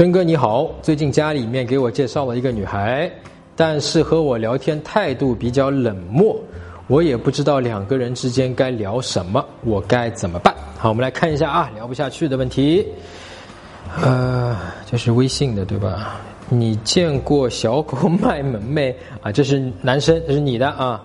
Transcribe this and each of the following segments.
真哥你好，最近家里面给我介绍了一个女孩，但是和我聊天态度比较冷漠，我也不知道两个人之间该聊什么，我该怎么办？好，我们来看一下啊，聊不下去的问题。呃，这是微信的对吧？你见过小狗卖萌没？啊，这是男生，这是你的啊。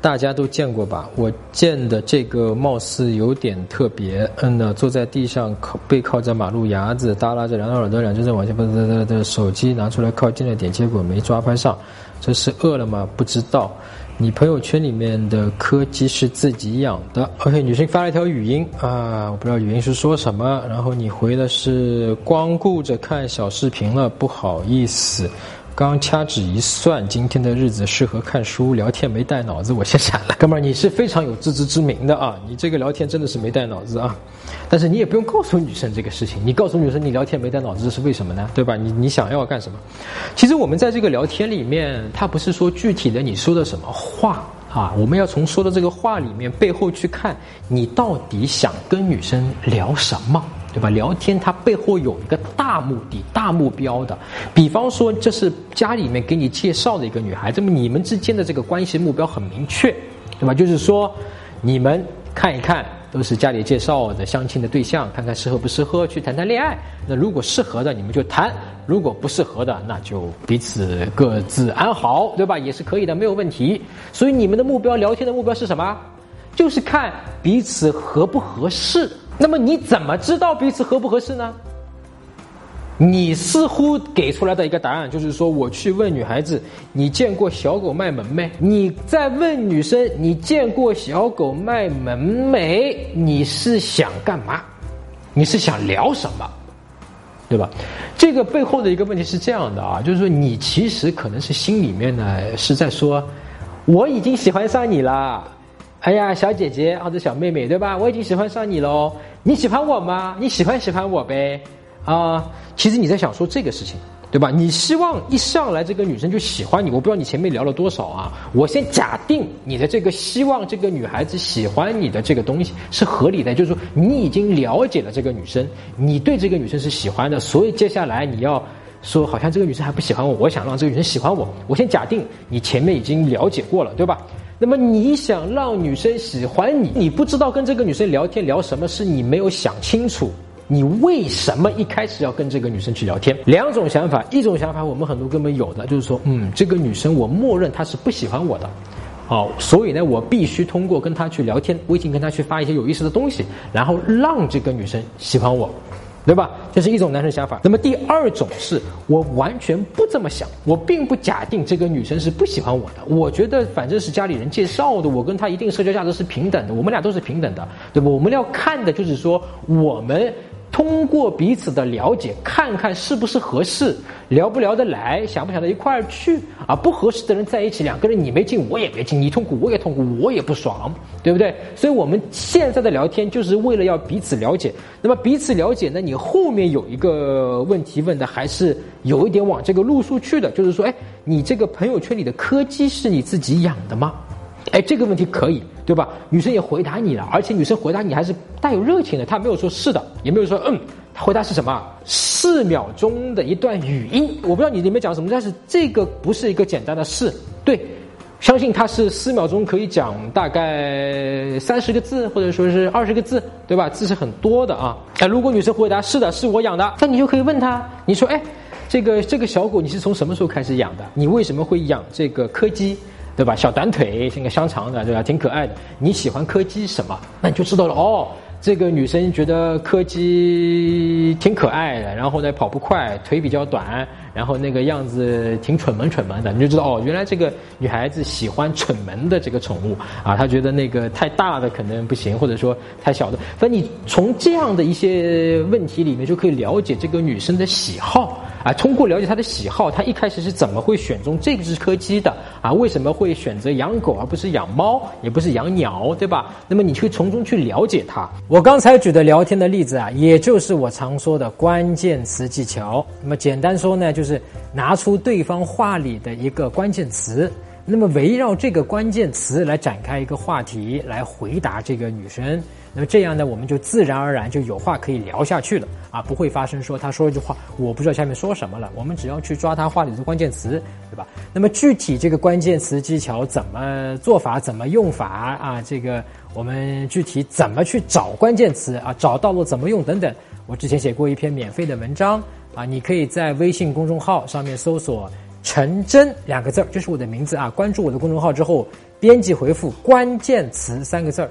大家都见过吧？我见的这个貌似有点特别。嗯呢，坐在地上靠背靠着马路牙子，耷拉着两条耳朵，两只手往前，不不不的手机拿出来靠近了点，结果没抓拍上。这是饿了吗？不知道。你朋友圈里面的柯基是自己养的。OK，女生发了一条语音啊，我不知道语音是说什么。然后你回的是光顾着看小视频了，不好意思。刚掐指一算，今天的日子适合看书聊天，没带脑子，我先闪了。哥们儿，你是非常有自知之明的啊！你这个聊天真的是没带脑子啊！但是你也不用告诉女生这个事情，你告诉女生你聊天没带脑子是为什么呢？对吧？你你想要干什么？其实我们在这个聊天里面，他不是说具体的你说的什么话啊，我们要从说的这个话里面背后去看，你到底想跟女生聊什么。对吧？聊天它背后有一个大目的、大目标的。比方说，这是家里面给你介绍的一个女孩，这么你们之间的这个关系目标很明确，对吧？就是说，你们看一看，都是家里介绍的相亲的对象，看看适合不适合去谈谈恋爱。那如果适合的，你们就谈；如果不适合的，那就彼此各自安好，对吧？也是可以的，没有问题。所以你们的目标，聊天的目标是什么？就是看彼此合不合适。那么你怎么知道彼此合不合适呢？你似乎给出来的一个答案就是说，我去问女孩子：“你见过小狗卖萌没？”你在问女生：“你见过小狗卖萌没？”你是想干嘛？你是想聊什么？对吧？这个背后的一个问题是这样的啊，就是说你其实可能是心里面呢是在说：“我已经喜欢上你了。”哎呀，小姐姐或者小妹妹，对吧？我已经喜欢上你喽。你喜欢我吗？你喜欢喜欢我呗？啊，其实你在想说这个事情，对吧？你希望一上来这个女生就喜欢你，我不知道你前面聊了多少啊。我先假定你的这个希望这个女孩子喜欢你的这个东西是合理的，就是说你已经了解了这个女生，你对这个女生是喜欢的，所以接下来你要说好像这个女生还不喜欢我，我想让这个女生喜欢我。我先假定你前面已经了解过了，对吧？那么你想让女生喜欢你，你不知道跟这个女生聊天聊什么，是你没有想清楚，你为什么一开始要跟这个女生去聊天？两种想法，一种想法我们很多哥们有的，就是说，嗯，这个女生我默认她是不喜欢我的，好，所以呢，我必须通过跟她去聊天，微信跟她去发一些有意思的东西，然后让这个女生喜欢我。对吧？这是一种男生想法。那么第二种是我完全不这么想，我并不假定这个女生是不喜欢我的。我觉得反正是家里人介绍的，我跟她一定社交价值是平等的，我们俩都是平等的，对吧？我们要看的就是说我们。通过彼此的了解，看看是不是合适，聊不聊得来，想不想到一块儿去啊？不合适的人在一起，两个人你没劲，我也没劲，你痛苦我也痛苦，我也不爽，对不对？所以我们现在的聊天就是为了要彼此了解。那么彼此了解呢？你后面有一个问题问的还是有一点往这个路数去的，就是说，哎，你这个朋友圈里的柯基是你自己养的吗？哎，这个问题可以。对吧？女生也回答你了，而且女生回答你还是带有热情的，她没有说是的，也没有说嗯，她回答是什么？四秒钟的一段语音，我不知道你里面讲什么，但是这个不是一个简单的是，对，相信它是四秒钟可以讲大概三十个字或者说是二十个字，对吧？字是很多的啊。哎，如果女生回答是的，是我养的，那你就可以问她，你说哎，这个这个小狗你是从什么时候开始养的？你为什么会养这个柯基？对吧？小短腿，像个香肠的，对吧？挺可爱的。你喜欢柯基什么？那你就知道了哦。这个女生觉得柯基挺可爱的，然后呢跑不快，腿比较短，然后那个样子挺蠢萌蠢萌的，你就知道哦，原来这个女孩子喜欢蠢萌的这个宠物啊。她觉得那个太大的可能不行，或者说太小的。反正你从这样的一些问题里面就可以了解这个女生的喜好。啊，通过了解他的喜好，他一开始是怎么会选中这只柯基的？啊，为什么会选择养狗而不是养猫，也不是养鸟，对吧？那么你可以从中去了解他。我刚才举的聊天的例子啊，也就是我常说的关键词技巧。那么简单说呢，就是拿出对方话里的一个关键词，那么围绕这个关键词来展开一个话题，来回答这个女生。那么这样呢，我们就自然而然就有话可以聊下去了啊，不会发生说他说一句话我不知道下面说什么了。我们只要去抓他话里的关键词，对吧？那么具体这个关键词技巧怎么做法，怎么用法啊？这个我们具体怎么去找关键词啊？找到了怎么用等等，我之前写过一篇免费的文章啊，你可以在微信公众号上面搜索“陈真”两个字儿，这是我的名字啊。关注我的公众号之后，编辑回复关键词三个字儿。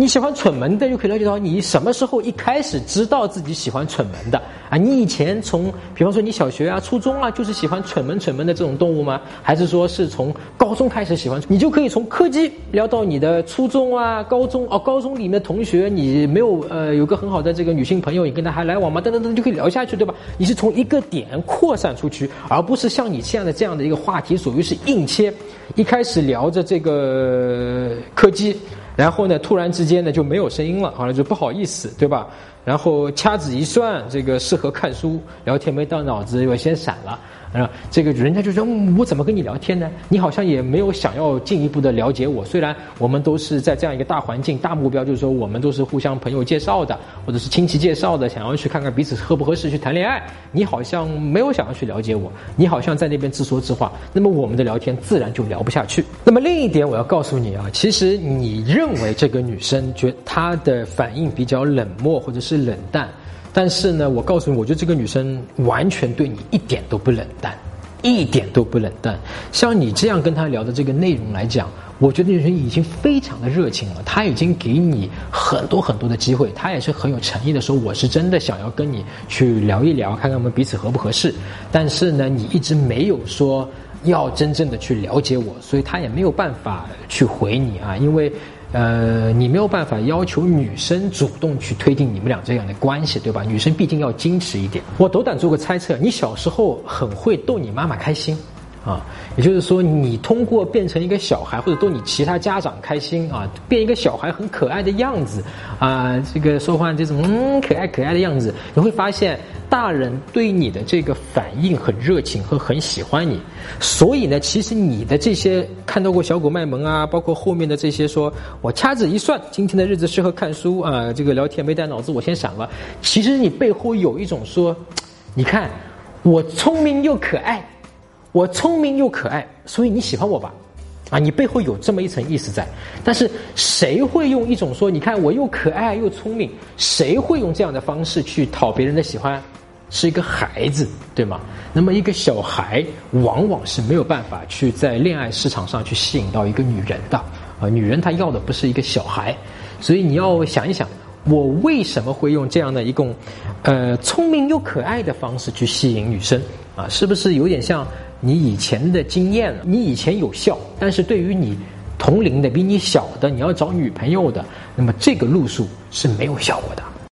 你喜欢蠢萌的，就可以了解到你什么时候一开始知道自己喜欢蠢萌的啊？你以前从，比方说你小学啊、初中啊，就是喜欢蠢萌蠢萌的这种动物吗？还是说是从高中开始喜欢？你就可以从柯基聊到你的初中啊、高中哦，高中里面同学，你没有呃有个很好的这个女性朋友，你跟他还来往吗？等等等，就可以聊下去，对吧？你是从一个点扩散出去，而不是像你现在的这样的一个话题，属于是硬切，一开始聊着这个柯基。然后呢，突然之间呢就没有声音了，好了就不好意思，对吧？然后掐指一算，这个适合看书，聊天没到脑子，我先闪了。啊，这个人家就说，我怎么跟你聊天呢？你好像也没有想要进一步的了解我。虽然我们都是在这样一个大环境、大目标，就是说我们都是互相朋友介绍的，或者是亲戚介绍的，想要去看看彼此合不合适去谈恋爱。你好像没有想要去了解我，你好像在那边自说自话。那么我们的聊天自然就聊不下去。那么另一点，我要告诉你啊，其实你认为这个女生觉她的反应比较冷漠或者是冷淡。但是呢，我告诉你，我觉得这个女生完全对你一点都不冷淡，一点都不冷淡。像你这样跟她聊的这个内容来讲，我觉得女生已经非常的热情了。她已经给你很多很多的机会，她也是很有诚意的说，我是真的想要跟你去聊一聊，看看我们彼此合不合适。但是呢，你一直没有说要真正的去了解我，所以她也没有办法去回你啊，因为。呃，你没有办法要求女生主动去推进你们俩这样的关系，对吧？女生毕竟要矜持一点。我斗胆做个猜测，你小时候很会逗你妈妈开心。啊，也就是说，你通过变成一个小孩，或者逗你其他家长开心啊，变一个小孩很可爱的样子啊，这个说话这种嗯可爱可爱的样子，你会发现大人对你的这个反应很热情和很喜欢你。所以呢，其实你的这些看到过小狗卖萌啊，包括后面的这些说我掐指一算，今天的日子适合看书啊，这个聊天没带脑子，我先闪了。其实你背后有一种说，你看我聪明又可爱。我聪明又可爱，所以你喜欢我吧？啊，你背后有这么一层意思在。但是谁会用一种说，你看我又可爱又聪明，谁会用这样的方式去讨别人的喜欢？是一个孩子，对吗？那么一个小孩往往是没有办法去在恋爱市场上去吸引到一个女人的啊，女人她要的不是一个小孩，所以你要想一想，我为什么会用这样的一种呃聪明又可爱的方式去吸引女生啊？是不是有点像？你以前的经验，你以前有效，但是对于你同龄的、比你小的，你要找女朋友的，那么这个路数是没有效果的。